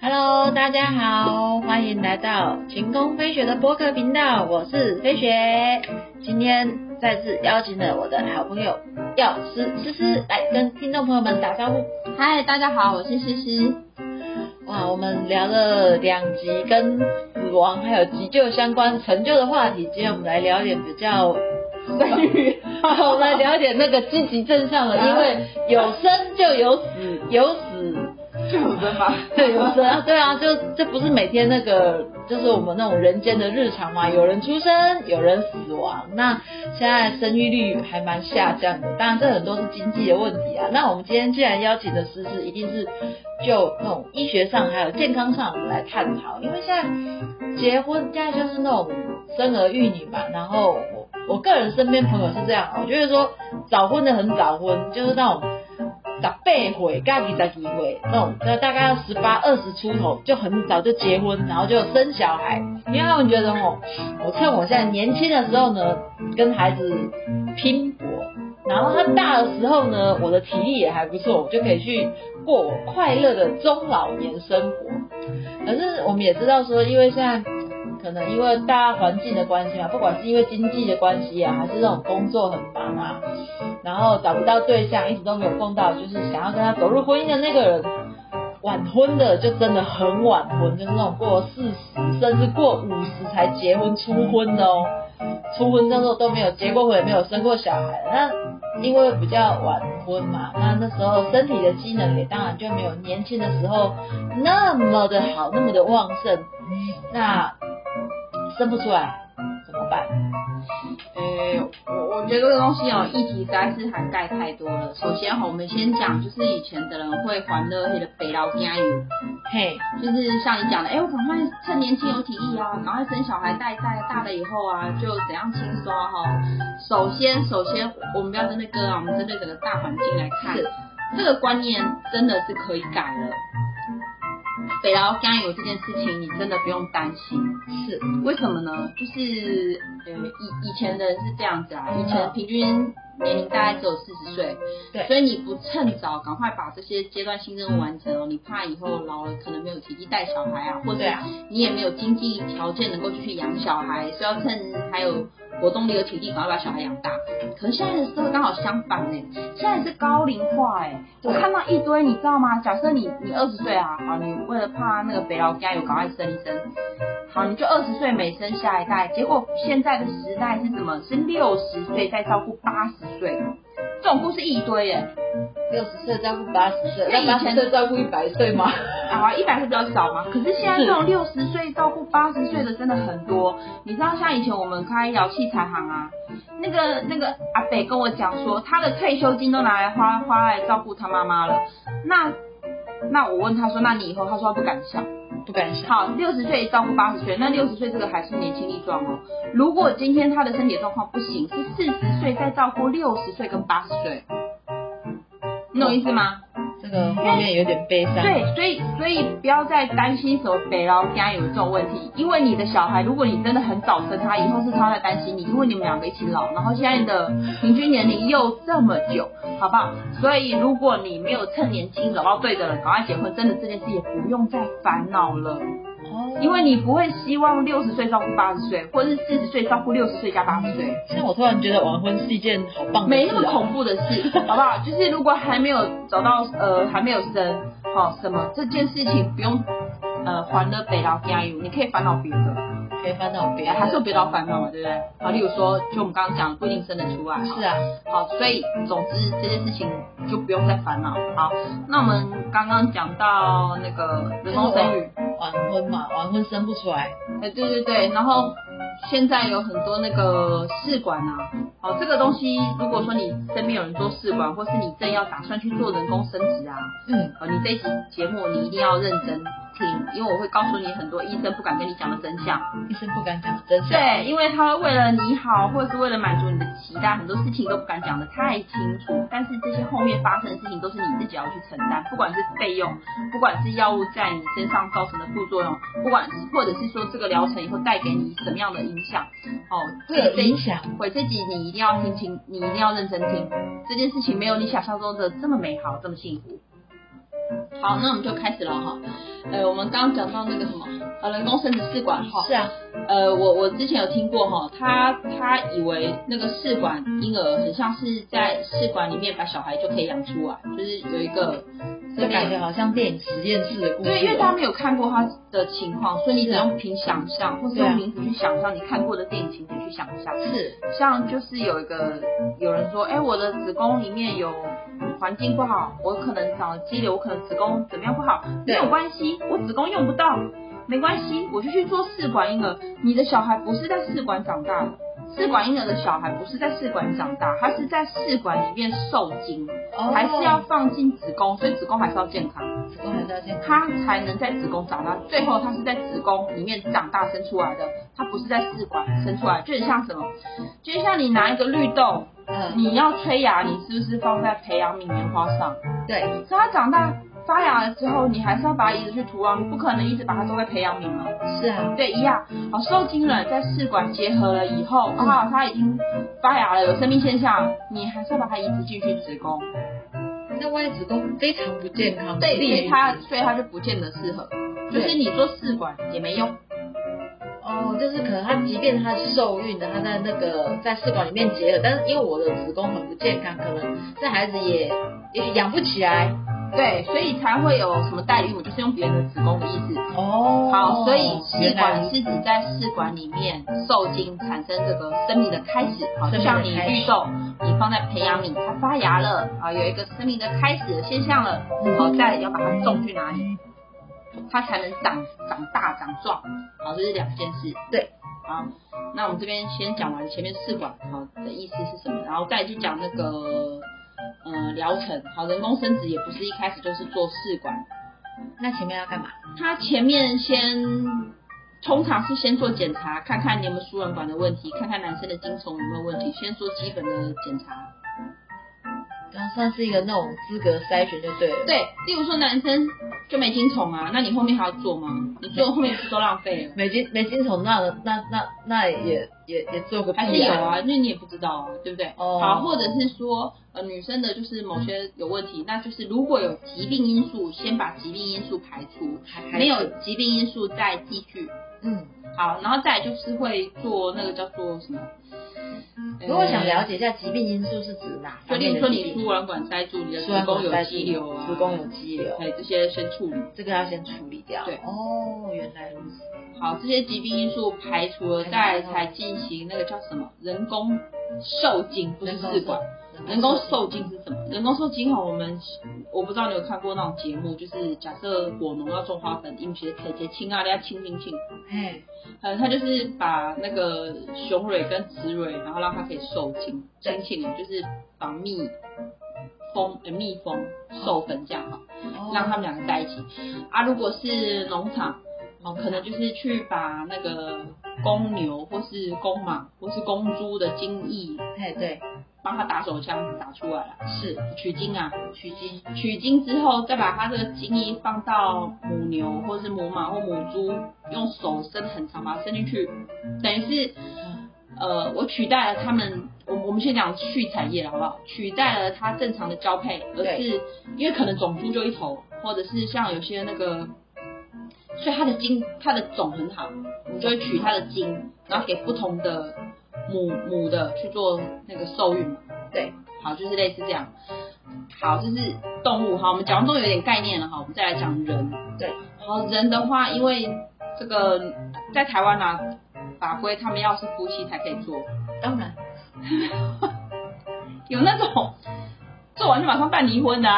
Hello，大家好，欢迎来到晴空飞雪的播客频道，我是飞雪。今天再次邀请了我的好朋友药师思思来跟听众朋友们打招呼。嗨，大家好，我是思思。哇，我们聊了两集跟死亡还有急救相关成就的话题，今天我们来聊点比较生育，好，我们来聊点那个积极正向的，因为有生就有死，有死就有生嘛？对，有生啊，对啊，就这不是每天那个，就是我们那种人间的日常嘛，有人出生，有人死亡，那现在生育率还蛮下降的，当然这很多是经济的问题啊。那我们今天既然邀请的诗诗，一定是就那种医学上还有健康上来探讨，因为现在结婚现在就是那种生儿育女嘛，然后我个人身边朋友是这样，我觉得说早婚的很早婚，就是那种。十八岁、二十几岁那种，那大概要十八、二十出头就很早就结婚，然后就生小孩，因为他们觉得哦，我趁我现在年轻的时候呢，跟孩子拼搏，然后他大的时候呢，我的体力也还不错，我就可以去过我快乐的中老年生活。可是我们也知道说，因为现在可能因为大家环境的关系嘛，不管是因为经济的关系啊，还是这种工作很忙啊。然后找不到对象，一直都没有碰到，就是想要跟他走入婚姻的那个人，晚婚的就真的很晚婚，就是那种过四十甚至过五十才结婚初婚的哦，初婚那时候都没有结过婚，也没有生过小孩，那因为比较晚婚嘛，那那时候身体的机能也当然就没有年轻的时候那么的好，那么的旺盛，那生不出来怎么办？诶，我我觉得这个东西哦，议题实在是涵盖太多了。首先哈，我们先讲，就是以前的人会还的那个北劳加油，嘿，就是像你讲的，哎，我赶快趁年轻有体力啊，赶快生小孩带带，大了以后啊，就怎样轻松哈。首先，首先我们不要针对个啊，我们针对整个大环境来看，这个观念真的是可以改了。北劳加油这件事情，你真的不用担心。是，为什么呢？就是呃，以以前的人是这样子啊，以前平均年龄大概只有四十岁，对，所以你不趁早赶快把这些阶段性任务完成哦，你怕以后老了可能没有体力带小孩啊，或者你也没有经济条件能够继续养小孩，所以要趁还有。活动力和体力，赶快把小孩养大。可是现在的社会刚好相反呢，现在是高龄化哎。我看到一堆，你知道吗？假设你你二十岁啊，好，你为了怕那个肥劳家有，赶快生一生。好，你就二十岁没生下一代，结果现在的时代是什么？是六十岁在照顾八十岁。这种故事一堆耶，六十岁照顾八十岁，那以前岁照顾一百岁吗？啊，一百岁比较少嘛。可是现在这种六十岁照顾八十岁的真的很多。你知道像以前我们开医疗器材行啊，那个那个阿北跟我讲说，他的退休金都拿来花花来照顾他妈妈了。那那我问他说，那你以后？他说他不敢想。不敢想。好，六十岁照顾八十岁，那六十岁这个还是年轻力壮哦。如果今天他的身体状况不行，是四十岁再照顾六十岁跟八十岁，你懂意思吗？个画面有点悲伤。对，所以所以不要再担心什么北劳家有这种问题，因为你的小孩，如果你真的很早生他，以后是他在担心你，因为你们两个一起老，然后现在的平均年龄又这么久，好不好？所以如果你没有趁年轻找到对的人，赶快结婚，真的这件事也不用再烦恼了。因为你不会希望六十岁照顾八十岁，或者是四十岁照顾六十岁加八十岁。现在我突然觉得晚婚是一件好棒的事，没那么恐怖的事，好不好？就是如果还没有找到呃还没有生，好什么这件事情不用呃还了北劳加油，你可以烦恼别的，可以烦恼别的，还是有别的烦恼嘛，对不对？好，例如说就我们刚刚讲不一定生得出来，是啊，好，所以总之这件事情就不用再烦恼。好，那我们刚刚讲到那个人工生育。晚婚嘛，晚婚生不出来。哎，对对对，然后现在有很多那个试管啊，好，这个东西如果说你身边有人做试管，或是你正要打算去做人工生殖啊，嗯，呃，你这一集节目你一定要认真。听，因为我会告诉你很多医生不敢跟你讲的真相。医生不敢讲的真相。对，因为他为了你好，或者是为了满足你的期待，很多事情都不敢讲的太清楚。但是这些后面发生的事情都是你自己要去承担，不管是费用，不管是药物在你身上造成的副作用，不管是或者是说这个疗程以后带给你什么样的影响，哦，会有影响。会这集你一定要听清，你一定要认真听。这件事情没有你想象中的这么美好，这么幸福。好，那我们就开始了哈。呃，我们刚刚讲到那个什么，呃，人工生殖试管哈。是啊。呃，我我之前有听过哈，他他以为那个试管婴儿很像是在试管里面把小孩就可以养出来，就是有一个。就感觉好像电影实验室的故事。对，因为大家没有看过他的情况，所以你只用凭想象，或是用名字去想象你看过的电影情节去想象。是，像就是有一个有人说，哎，我的子宫里面有环境不好，我可能长了肌瘤，我可能子宫怎么样不好，没有关系，我子宫用不到，没关系，我就去做试管婴儿。你的小孩不是在试管长大的。试管婴儿的小孩不是在试管长大，他是在试管里面受精，还是要放进子宫，所以子宫还是要健康，子宫还是要健康，他才能在子宫长大。最后他是在子宫里面长大生出来的，他不是在试管生出来，就很像什么，就像你拿一个绿豆，嗯，你要催芽，你是不是放在培养皿棉花上？对，所以它长大。发芽了之后，你还是要把它移植去土壤，你不可能一直把它种在培养皿嘛。是啊，对，一样。好，受精卵在试管结合了以后，啊，它已经发芽了，有生命现象，你还是要把它移植进去子宫。那万一子宫非常不健康，对，所以它所以它就不见得适合，就是你做试管也没用。哦，就是可能他即便它受孕的，他在那个在试管里面结了，但是因为我的子宫很不健康，可能这孩子也也许养不起来。对，所以才会有什么代孕我，就是用别人的子宫的意思。哦，好，所以试管是指在试管里面受精产生这个生命的开始。好，就像你绿豆，你放在培养皿，它发芽了，啊，有一个生命的开始的现象了。好，再要把它种去哪里，它才能长长大长壮。好，这是两件事。对，好，那我们这边先讲完前面试管好的意思是什么，然后再去讲那个。呃，疗程好，人工生殖也不是一开始就是做试管，那前面要干嘛？他前面先通常是先做检查，看看你有没有输卵管的问题，看看男生的精虫有没有问题，先做基本的检查。然后算是一个那种资格筛选就对了。对，例如说男生就没精虫啊，那你后面还要做吗？你做后面不是都浪费了？没精没精虫，那那那那也也也做个还是有啊，因为你也不知道啊，对不对？哦。好，或者是说呃女生的就是某些有问题，那就是如果有疾病因素，先把疾病因素排除，没有疾病因素再继续。嗯。好，然后再就是会做那个叫做什么？如果想了解一下疾病因素是指哪？就例如说你输卵管塞住，你的子宫有肌瘤啊，子宫有肌瘤，哎，这些先处理，这个要先处理掉。对，哦，原来如此。好，这些疾病因素排除了，再才进行那个叫什么人工受精，不是试管。人工受精是什么？人工受精哈，我们我不知道你有看过那种节目，就是假设果农要种花粉，因些可以清啊，大家清清清。哎，呃，他就是把那个雄蕊跟雌蕊，然后让它可以受精，清清就是把蜜蜂呃蜜蜂授粉这样哈，让他们两个在一起。啊，如果是农场，哦，可能就是去把那个公牛或是公马或是公猪的精液，哎对。帮他打手枪打出来了，是取精啊，取精，取精之后再把他这个精液放到母牛或者是母马或母猪，用手伸很长把它伸进去，等于是，呃，我取代了他们，我我们先讲畜产业了好不好？取代了它正常的交配，而是因为可能种猪就一头，或者是像有些那个，所以它的精它的种很好，你就会取它的精，然后给不同的。母母的去做那个受孕嘛？对，好，就是类似这样。好，这是动物哈，我们讲动物有点概念了哈，我们再来讲人。对，好，人的话，因为这个在台湾啊，法规他们要是夫妻才可以做。当然，有那种做完就马上办离婚的。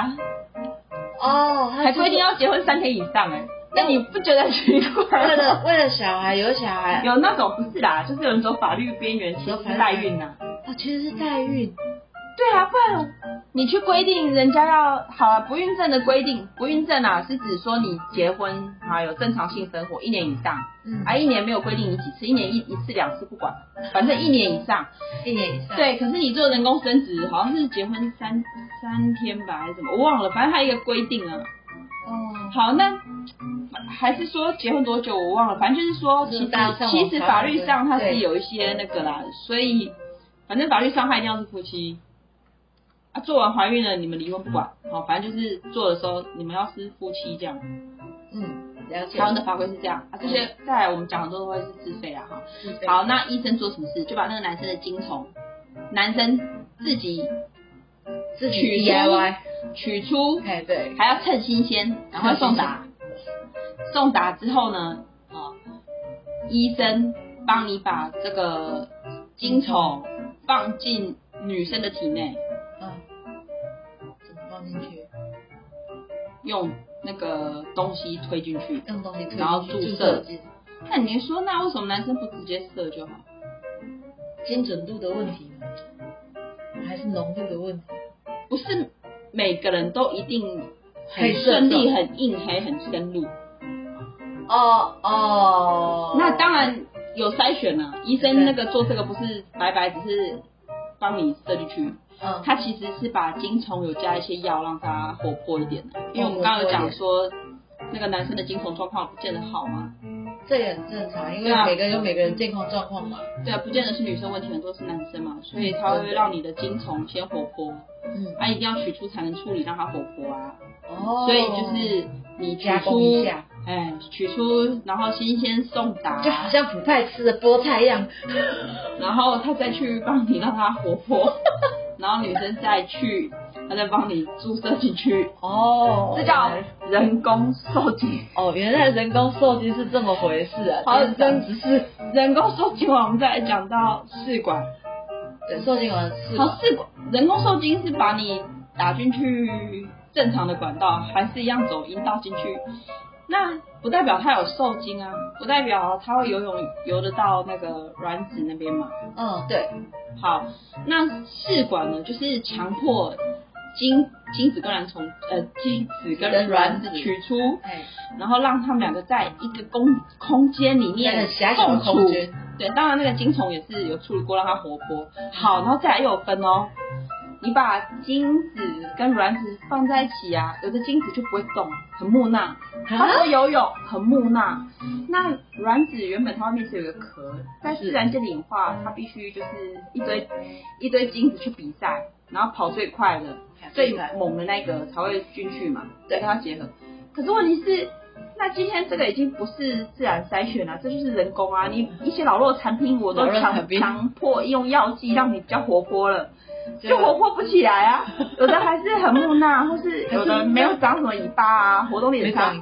哦，还规定要结婚三天以上哎。那你不觉得奇怪？为了为了小孩有小孩，有那种不是啦，就是有人走法律边缘，其实代孕呐。哦，其实是代孕。对啊，不然你去规定人家要好啊，不孕症的规定，不孕症啊是指说你结婚啊有正常性生活一年以上，嗯，啊一年没有规定你几次，一年一一次两次不管，反正一年以上，一年以上。对，可是你做人工生殖好像是结婚三三天吧还是什么，我忘了，反正它一个规定啊。哦，好，那还是说结婚多久我忘了，反正就是说，其实其实法律上它是有一些那个啦，所以反正法律上他一定要是夫妻。啊，做完怀孕了，你们离婚不管，好，反正就是做的时候你们要是夫妻这样。嗯，了解。台湾的法规是这样啊，这些再来我们讲的都会是自费啊哈。好，那医生做什么事？就把那个男生的精虫，男生自己自己取出 DIY，取出，哎对，还要趁新鲜，然后送达。送达之后呢，啊，医生帮你把这个精虫放进女生的体内，用那个东西推进去。用东西然后注注射那你说，那为什么男生不直接射就好？精准度的问题吗？还是浓度的问题？不是每个人都一定很顺利、很硬还很深入。哦哦，那当然有筛选了，医生那个做这个不是白白只是帮你射进去，嗯，他其实是把精虫有加一些药让它活泼一点的，因为我们哦刚刚有讲说那个男生的精虫状况不见得好嘛，这也很正常，因为每个人有每个人健康状况嘛。对啊，不见得是女生问题，很多是男生嘛，所以他会让你的精虫先活泼，嗯，他、一定要取出才能处理让它活泼啊，哦，所以就是你取加工出一下，哎，取出然后新鲜送达，就好像普派吃的菠菜一样。然后他再去帮你让它活泼，然后女生再去，她再帮你注射进去，哦这叫人工受精。哦，原来人工受精是这么回事啊！好今天长知识。人工受精完，我们再来讲到试管。对，受精完是好，试管人工受精是把你打进去正常的管道，还是一样走阴道进去？那不代表它有受精啊，不代表它会游泳游得到那个卵子那边嘛。嗯，对，好，那试管呢，就是强迫精精子跟卵从呃精子跟跟卵子取出，哎，然后让他们两个在一个空空间里面共处。对，当然那个精虫也是有处理过，让它活泼。好，然后再来又有分哦。你把精子跟卵子放在一起啊，有的精子就不会动，很木讷，它不会游泳，很木讷。那卵子原本它外面是有一个壳，在自然界的演化，它必须就是一堆一堆精子去比赛，然后跑最快的、最猛的那个才会进去嘛，对跟它结合。可是问题是，那今天这个已经不是自然筛选了，这就是人工啊！你一些老弱产品我都强强迫用药剂让你比较活泼了。就活泼不起来啊，有的还是很木讷，或是有的没有长什么尾巴啊，活动力也差。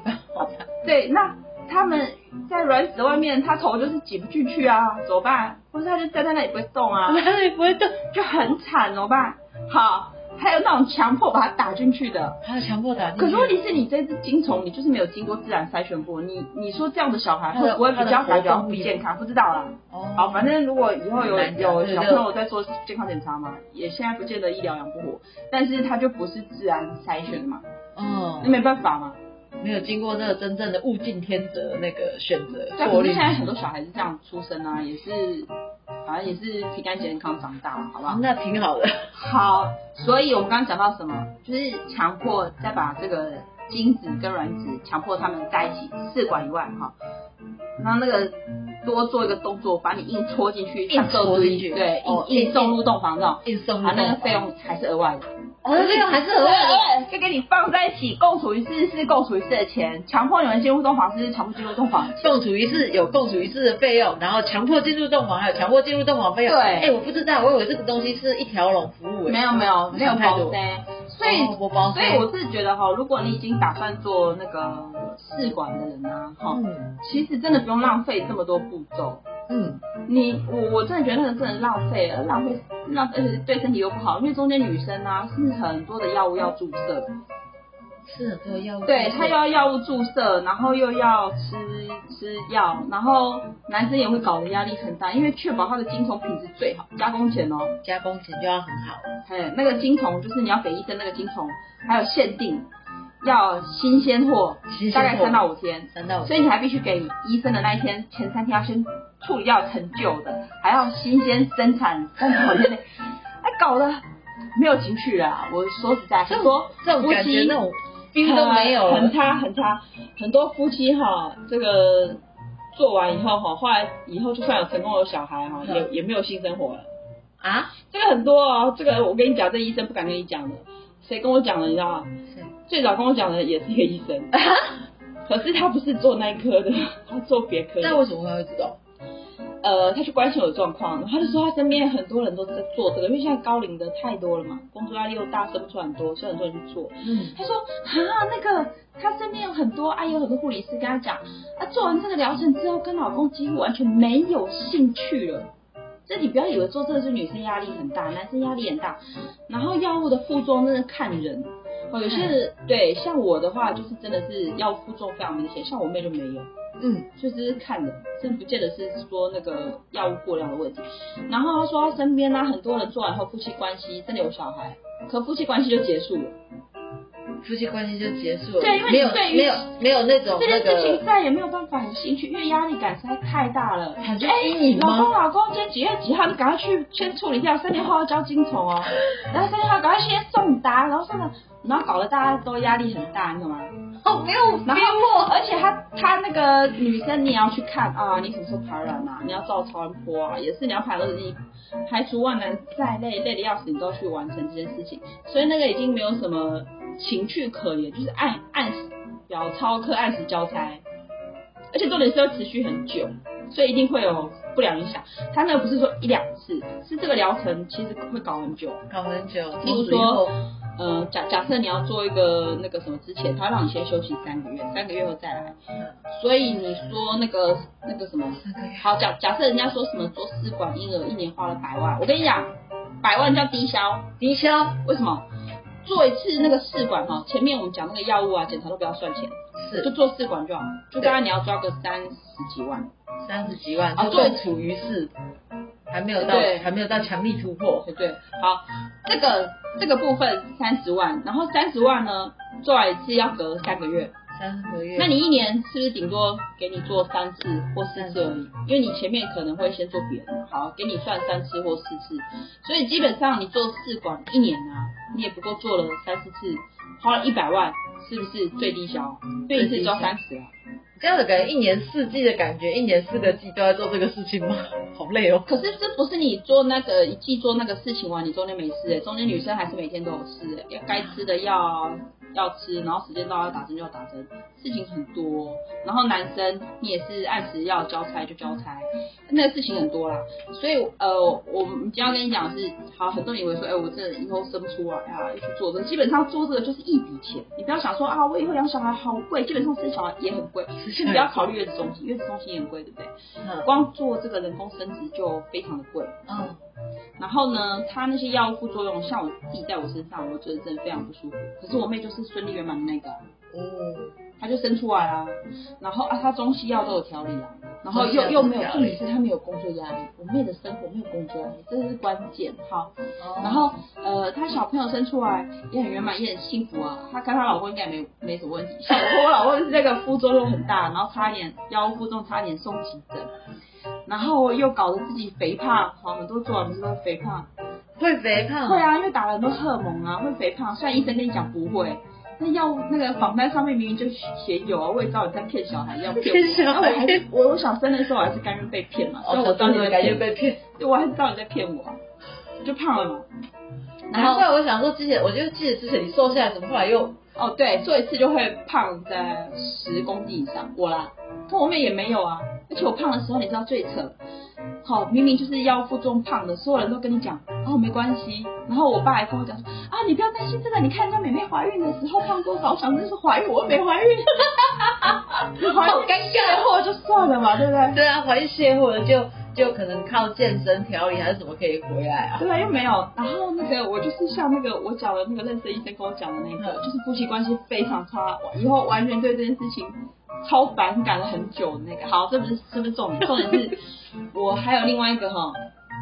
对，那他们在卵子外面，他头就是挤不进去啊，怎么办？或是他就站在那里不会动啊，站在那里不会动？就很惨，怎么办？好，还有那种强迫把它打进去的。还有强迫打进去。可是问题是你这只精虫，你就是没有经过自然筛选过，你你说这样的小孩会不会比较他的感觉到活动不健康？不知道啦。哦，好，反正如果以后有有小朋友在做健康检查嘛，也现在不见得医疗养不活，但是它就不是自然筛选的嘛，哦那，没办法嘛。没有经过那个真正的物竞天择那个选择过滤可是现。在很多小孩是这样出生啊，也是好像也是平安健康长大了，好不好？那挺好的。好，所以我们刚刚讲到什么，就是强迫再把这个精子跟卵子强迫他们在一起，试管以外哈，那那个多做一个动作，把你硬戳进去，硬戳进去对，哦硬硬硬送入洞房那种，硬送入啊，那个费用还是额外的。哦，那费用还是额外的。就给你放在一起，共处一室是共处一室的钱，强迫你们进入洞房是强迫进入洞房。共处一室有共处一室的费用，然后强迫进入洞房还有强迫进入洞房费用。对哎，我不知道，我以为这个东西是一条龙服务。哎没有没有没有想太多包塞，所以、哦我包所以我是觉得哈，如果你已经打算做那个试管的人啊，哈、嗯。其实真的不用浪费这么多步骤。嗯，你我我真的觉得那个真的浪费了，浪费浪而且对身体又不好，因为中间女生啊是很多的药物要注射，是很多药物。对他又要药物注射，然后又要吃吃药，然后男生也会搞得压力很大，因为确保他的精虫品质最好，加工前哦，加工前就要很好。哎，那个精虫就是你要给医生那个精虫，还有限定要新鲜货，大概三到五天，三到五。所以你还必须给医生的那一天前三天要先处理掉陈旧的，还要新鲜生产三到五天内，哎，搞得没有情趣啊。我说实在，很多这种夫妻感觉那种 feel 都没有了很差很差。很多夫妻哈，这个做完以后哈，后来以后就算有成功有小孩哈，也也没有性生活了。啊？这个很多哦，这个我跟你讲，这医生不敢跟你讲的，谁跟我讲的？你知道吗？最早跟我讲的也是一个医生，可是他不是做那一科的，他做别科的。那为什么他会知道？呃，他去关心我的状况，然后他就说他身边很多人都在做这个，因为现在高龄的太多了嘛，工作压力又大，生不出很多，所以很多人去做。嗯，他说啊，那个他身边有很多，哎，有很多护理师跟他讲，啊，做完这个疗程之后，跟老公几乎完全没有兴趣了。这你不要以为做这个是女生压力很大，男生压力很大。然后药物的副作用真的看人，哦，有些对，像我的话就是真的是药物副作用非常明显，像我妹就没有。嗯，就是看的，真不见得是说那个药物过量的问题。然后他说他身边呢很多人做完后夫妻关系真的有小孩，可夫妻关系就结束了，夫妻关系就结束了。对，因为没有没有没有那种这件事情再也没有办法有兴趣，因为压力感实在太大了。感觉阴影老公老公，今天几月几号？你赶快去先处理掉，三年后要交金虫哦。然后三年后赶快先送达，然后送了。然后搞得大家都压力很大，你懂吗？哦，没有，然后而且他他那个女生你也要去看啊，你什么时候排卵啊？你要照超音波啊，也是你要排二你排除万难再累累的要死，你都要去完成这件事情。所以那个已经没有什么情趣可言，就是按按时表操课，按时交差，而且重点是要持续很久，所以一定会有不良影响。他那个不是说一两次，是这个疗程其实会搞很久，搞很久。例如说。呃，假假设你要做一个那个什么之前，他让你先休息三个月，三个月后再来。所以你说那个那个什么，好假假设人家说什么做试管婴儿一年花了百万，我跟你讲，百万叫低消，低消为什么？做一次那个试管哈，前面我们讲那个药物啊检查都不要算钱，是就做试管就好，就大概你要抓个三十几万，三十几万啊，做处于是。还没有到，还没有到强力突破。对对，好，这个这个部分三十万，然后三十万呢，做完一次要隔三个月，三个月。那你一年是不是顶多给你做三次或四次而已？因为你前面可能会先做别的，好，给你算三次或四次。所以基本上你做试管一年啊，你也不过做了三四次，花了一百万，是不是最低消？对一次交三十啊。这样子感觉，一年四季的感觉，一年四个季都在做这个事情吗？好累哦。可是这不是你做那个一季做那个事情完，你中间没事哎，中间女生还是每天都有事哎，要该吃的药。要吃，然后时间到要打针就要打针，事情很多。然后男生你也是按时要交差就交差，那个事情很多啦。所以呃，我们今天要跟你讲的是，好，很多人以为说，哎，我这以后生不出来啊，要去做这个，基本上做这个就是一笔钱。你不要想说啊，我以后养小孩好贵，基本上生小孩也很贵。先不要考虑月子中心，月子中心也很贵，对不对？嗯。光做这个人工生殖就非常的贵。嗯。然后呢，他那些药物副作用，像我自己在我身上，我觉得真的非常不舒服。可是我妹就是顺利圆满的那个，哦，她就生出来啦。然后啊，她中西药都有调理啊，然后又又没有，重点是她没有工作压力。我妹的生活没有工作压力，这是关键。好，然后呃，她小朋友生出来也很圆满，也很幸福啊。她跟她老公应该没没什么问题。像我和我老公是那个副作用很大，然后差点药物副作用差点送急诊。然后又搞得自己肥胖，好，很多做完不是都肥胖，会肥胖，会啊，因为打了很多荷尔蒙啊，会肥胖。虽然医生跟你讲不会，那药物那个访单上面明明就写有啊，我也知道你在骗小孩，要骗小孩。我还是我我想生的时候我还是甘愿被骗嘛，所以我当你甘愿被骗，对，我还是知道你在骗我，就胖了嘛。然后我想说之前，我就记得之前你瘦下来，怎么后来又？哦，对，做一次就会胖在十公斤以上，我啦，跟我妹也没有啊。而且我胖的时候，你知道最扯，好，明明就是腰腹中胖的，所有人都跟你讲，哦，没关系。然后我爸还跟我讲说，啊，你不要担心这个，你看人家美妹怀孕的时候胖多少，我想就是怀孕，我没怀孕，怀好尴尬，卸货就算了嘛，对不对？对啊，怀孕卸货了就就可能靠健身调理还是怎么可以回来啊？对啊，又没有。然后那个我就是像那个我找的那个认识医生跟我讲的那个，就是夫妻关系非常差，以后完全对这件事情。超反感了很久的那个，好，这不是这不是重点，重点是我还有另外一个哈，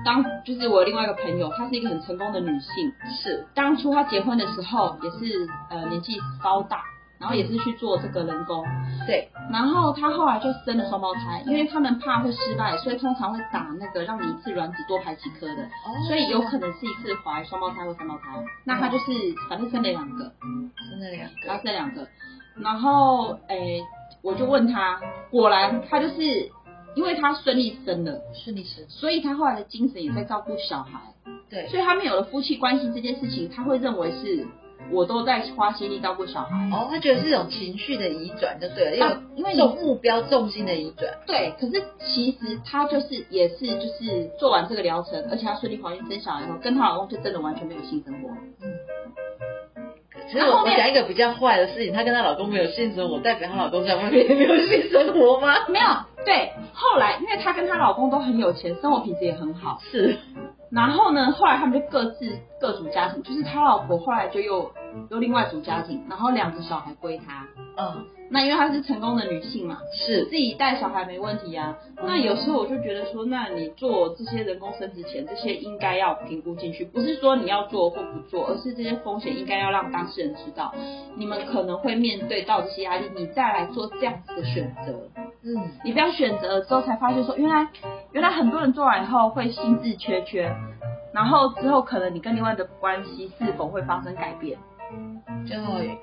当就是我另外一个朋友，她是一个很成功的女性，是。当初她结婚的时候也是呃年纪稍大，然后也是去做这个人工，对，然后她后来就生了双胞胎，因为他们怕会失败，所以通常会打那个让你一次卵子多排几颗的，所以有可能是一次怀双胞胎或三胞胎，那她就是反正生了两个，生了两个，然后生两个，然后诶。我就问他，果然他就是因为他顺利生了，顺利生，所以他后来的精神也在照顾小孩，对，所以他们有了夫妻关系这件事情，他会认为是我都在花心力照顾小孩。哦，他觉得是一种情绪的移转，就对了，因为因为重目标重心的移转。对，可是其实他就是也是就是做完这个疗程，而且他顺利怀孕生小孩后，跟她老公就真的完全没有性生活。其实我我讲一个比较坏的事情，她跟她老公没有性生活，代表她老公在外面也没有性生活吗？没有，对。后来因为她跟她老公都很有钱，生活品质也很好。是。然后呢，后来他们就各自各组家庭，就是他老婆后来就又又另外组家庭，然后两个小孩归他。嗯。那因为她是成功的女性嘛，是自己带小孩没问题啊。那有时候我就觉得说，那你做这些人工生殖前，这些应该要评估进去，不是说你要做或不做，而是这些风险应该要让当事人知道，你们可能会面对到这些压力，你再来做这样子的选择。嗯，你不要选择了之后才发现说，原来原来很多人做完以后会心智缺缺，然后之后可能你跟另外的关系是否会发生改变。就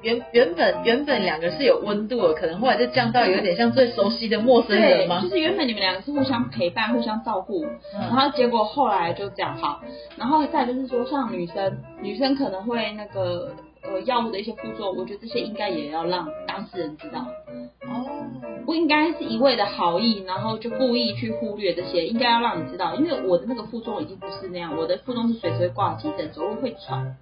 原原本原本两个是有温度的，可能后来就降到有点像最熟悉的陌生人吗？就是原本你们两个是互相陪伴、互相照顾，然后结果后来就这样好。然后再就是说，像女生，女生可能会那个呃药物的一些副作用，我觉得这些应该也要让当事人知道。哦，不应该是一味的好意，然后就故意去忽略这些，应该要让你知道，因为我的那个负重已经不是那样，我的负重是随时会挂急诊，走路会喘。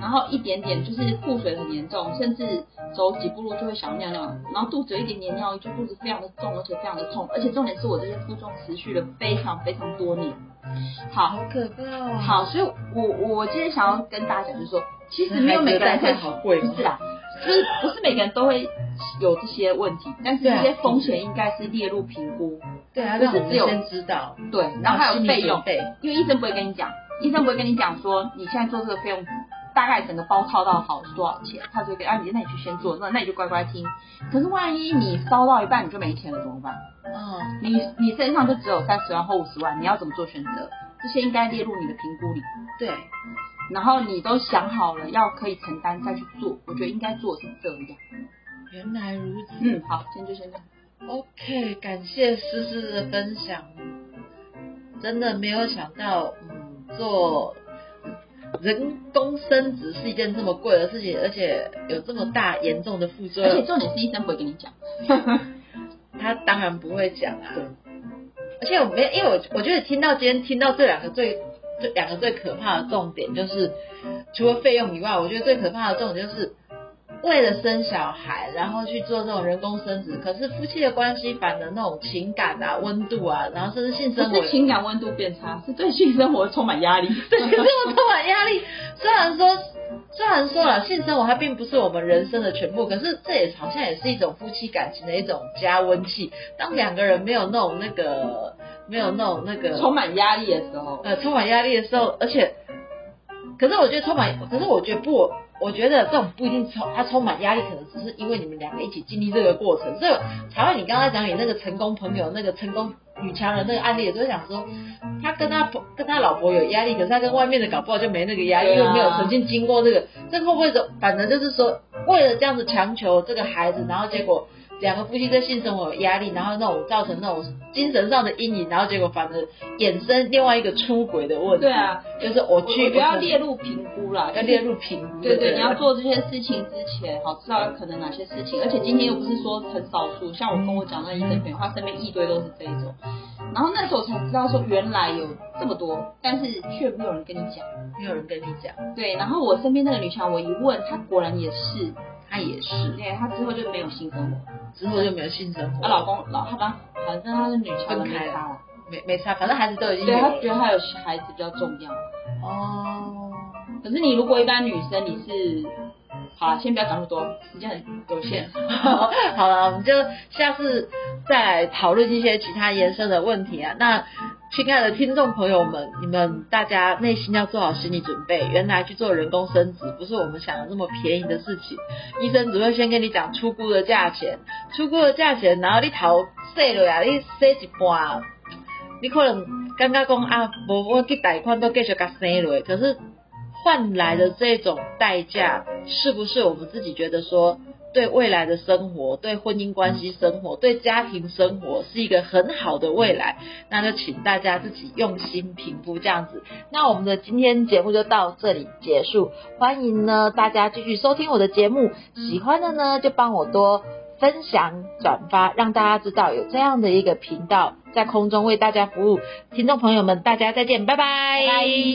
然后一点点就是腹水很严重，甚至走几步路就会想尿尿，然后肚子有一点点尿意，就肚子非常的重，而且非常的痛，而且重点是我这些负重持续了非常非常多年。好，好可怕哦。好，所以我我今天想要跟大家讲，就是说，其实没有每个人会好贵，不是啦，就是不是每个人都会有这些问题，但是这些风险应该是列入评估。对啊，就是只有先知道。对，然后还有费用，因为医生不会跟你讲，医生不会跟你讲说你现在做这个费用。大概整个包套到好是多少钱？他就给啊，你那你去先做，那那你就乖乖听。可是万一你烧到一半你就没钱了怎么办？嗯，你你身上就只有三十万或五十万，你要怎么做选择？这些应该列入你的评估里。对，然后你都想好了要可以承担再去做，我觉得应该做是这样。原来如此。嗯，好，今天就先这样。OK，感谢思思的分享。真的没有想到，嗯，做。人工生殖是一件这么贵的事情，而且有这么大严重的副作用。而且重点是医生不会跟你讲，他当然不会讲啊。而且我没，因为我我觉得听到今天听到这两个最这两个最可怕的重点，就是除了费用以外，我觉得最可怕的重点就是。为了生小孩，然后去做这种人工生殖，可是夫妻的关系反而那种情感啊、温度啊，然后甚至性生活，情感温度变差，是对性生活充满压力，对性生活充满压力。虽然说，虽然说了性生活它并不是我们人生的全部，可是这也好像也是一种夫妻感情的一种加温器。当两个人没有那种那个，没有那种那个充满压力的时候，呃，充满压力的时候，而且，可是我觉得充满，可是我觉得不。我觉得这种不一定充，它充满压力，可能只是因为你们两个一起经历这个过程。所以才会你刚刚讲你那个成功朋友那个成功女强人那个案例，就是想说，他跟他跟他老婆有压力，可是他跟外面的搞不好就没那个压力，因为没有曾经经过这个。这会不会说，反正就是说，为了这样子强求这个孩子，然后结果。两个夫妻在性生活有压力，然后那种造成那种精神上的阴影，然后结果反而衍生另外一个出轨的问题。对啊，就是我去不要列入评估啦，要列入评估。对对，你要做这些事情之前，好知道可能哪些事情。而且今天又不是说很少数，像我跟我讲那医生朋友，他身边一堆都是这一种。然后那时候才知道说原来有这么多，但是却没有人跟你讲，没有人跟你讲。对，然后我身边那个女强，我一问，她果然也是。她也是，对，她之后就没有性生活，之后就没有性生活。她老公老，她吧反正她是女强人，没差了，没没差，反正孩子都已经。对，她觉得她有孩子比较重要。哦。可是你如果一般女生，你是，好，先不要讲那么多，时间很有限。好了，我们就下次再来讨论一些其他延伸的问题啊。那。亲爱的听众朋友们，你们大家内心要做好心理准备。原来去做人工生殖不是我们想的那么便宜的事情。医生只会先跟你讲出估的价钱，出估的价钱，然后你头洗了呀，你洗一半，你可能刚刚讲啊，无我去贷款都继续甲洗落。可是换来的这种代价，是不是我们自己觉得说对未来的生活、对婚姻关系生活、对家庭生活是一个很好的未来，那就请大家自己用心评估这样子。那我们的今天节目就到这里结束，欢迎呢大家继续收听我的节目，喜欢的呢就帮我多分享转发，让大家知道有这样的一个频道在空中为大家服务。听众朋友们，大家再见，拜拜。拜。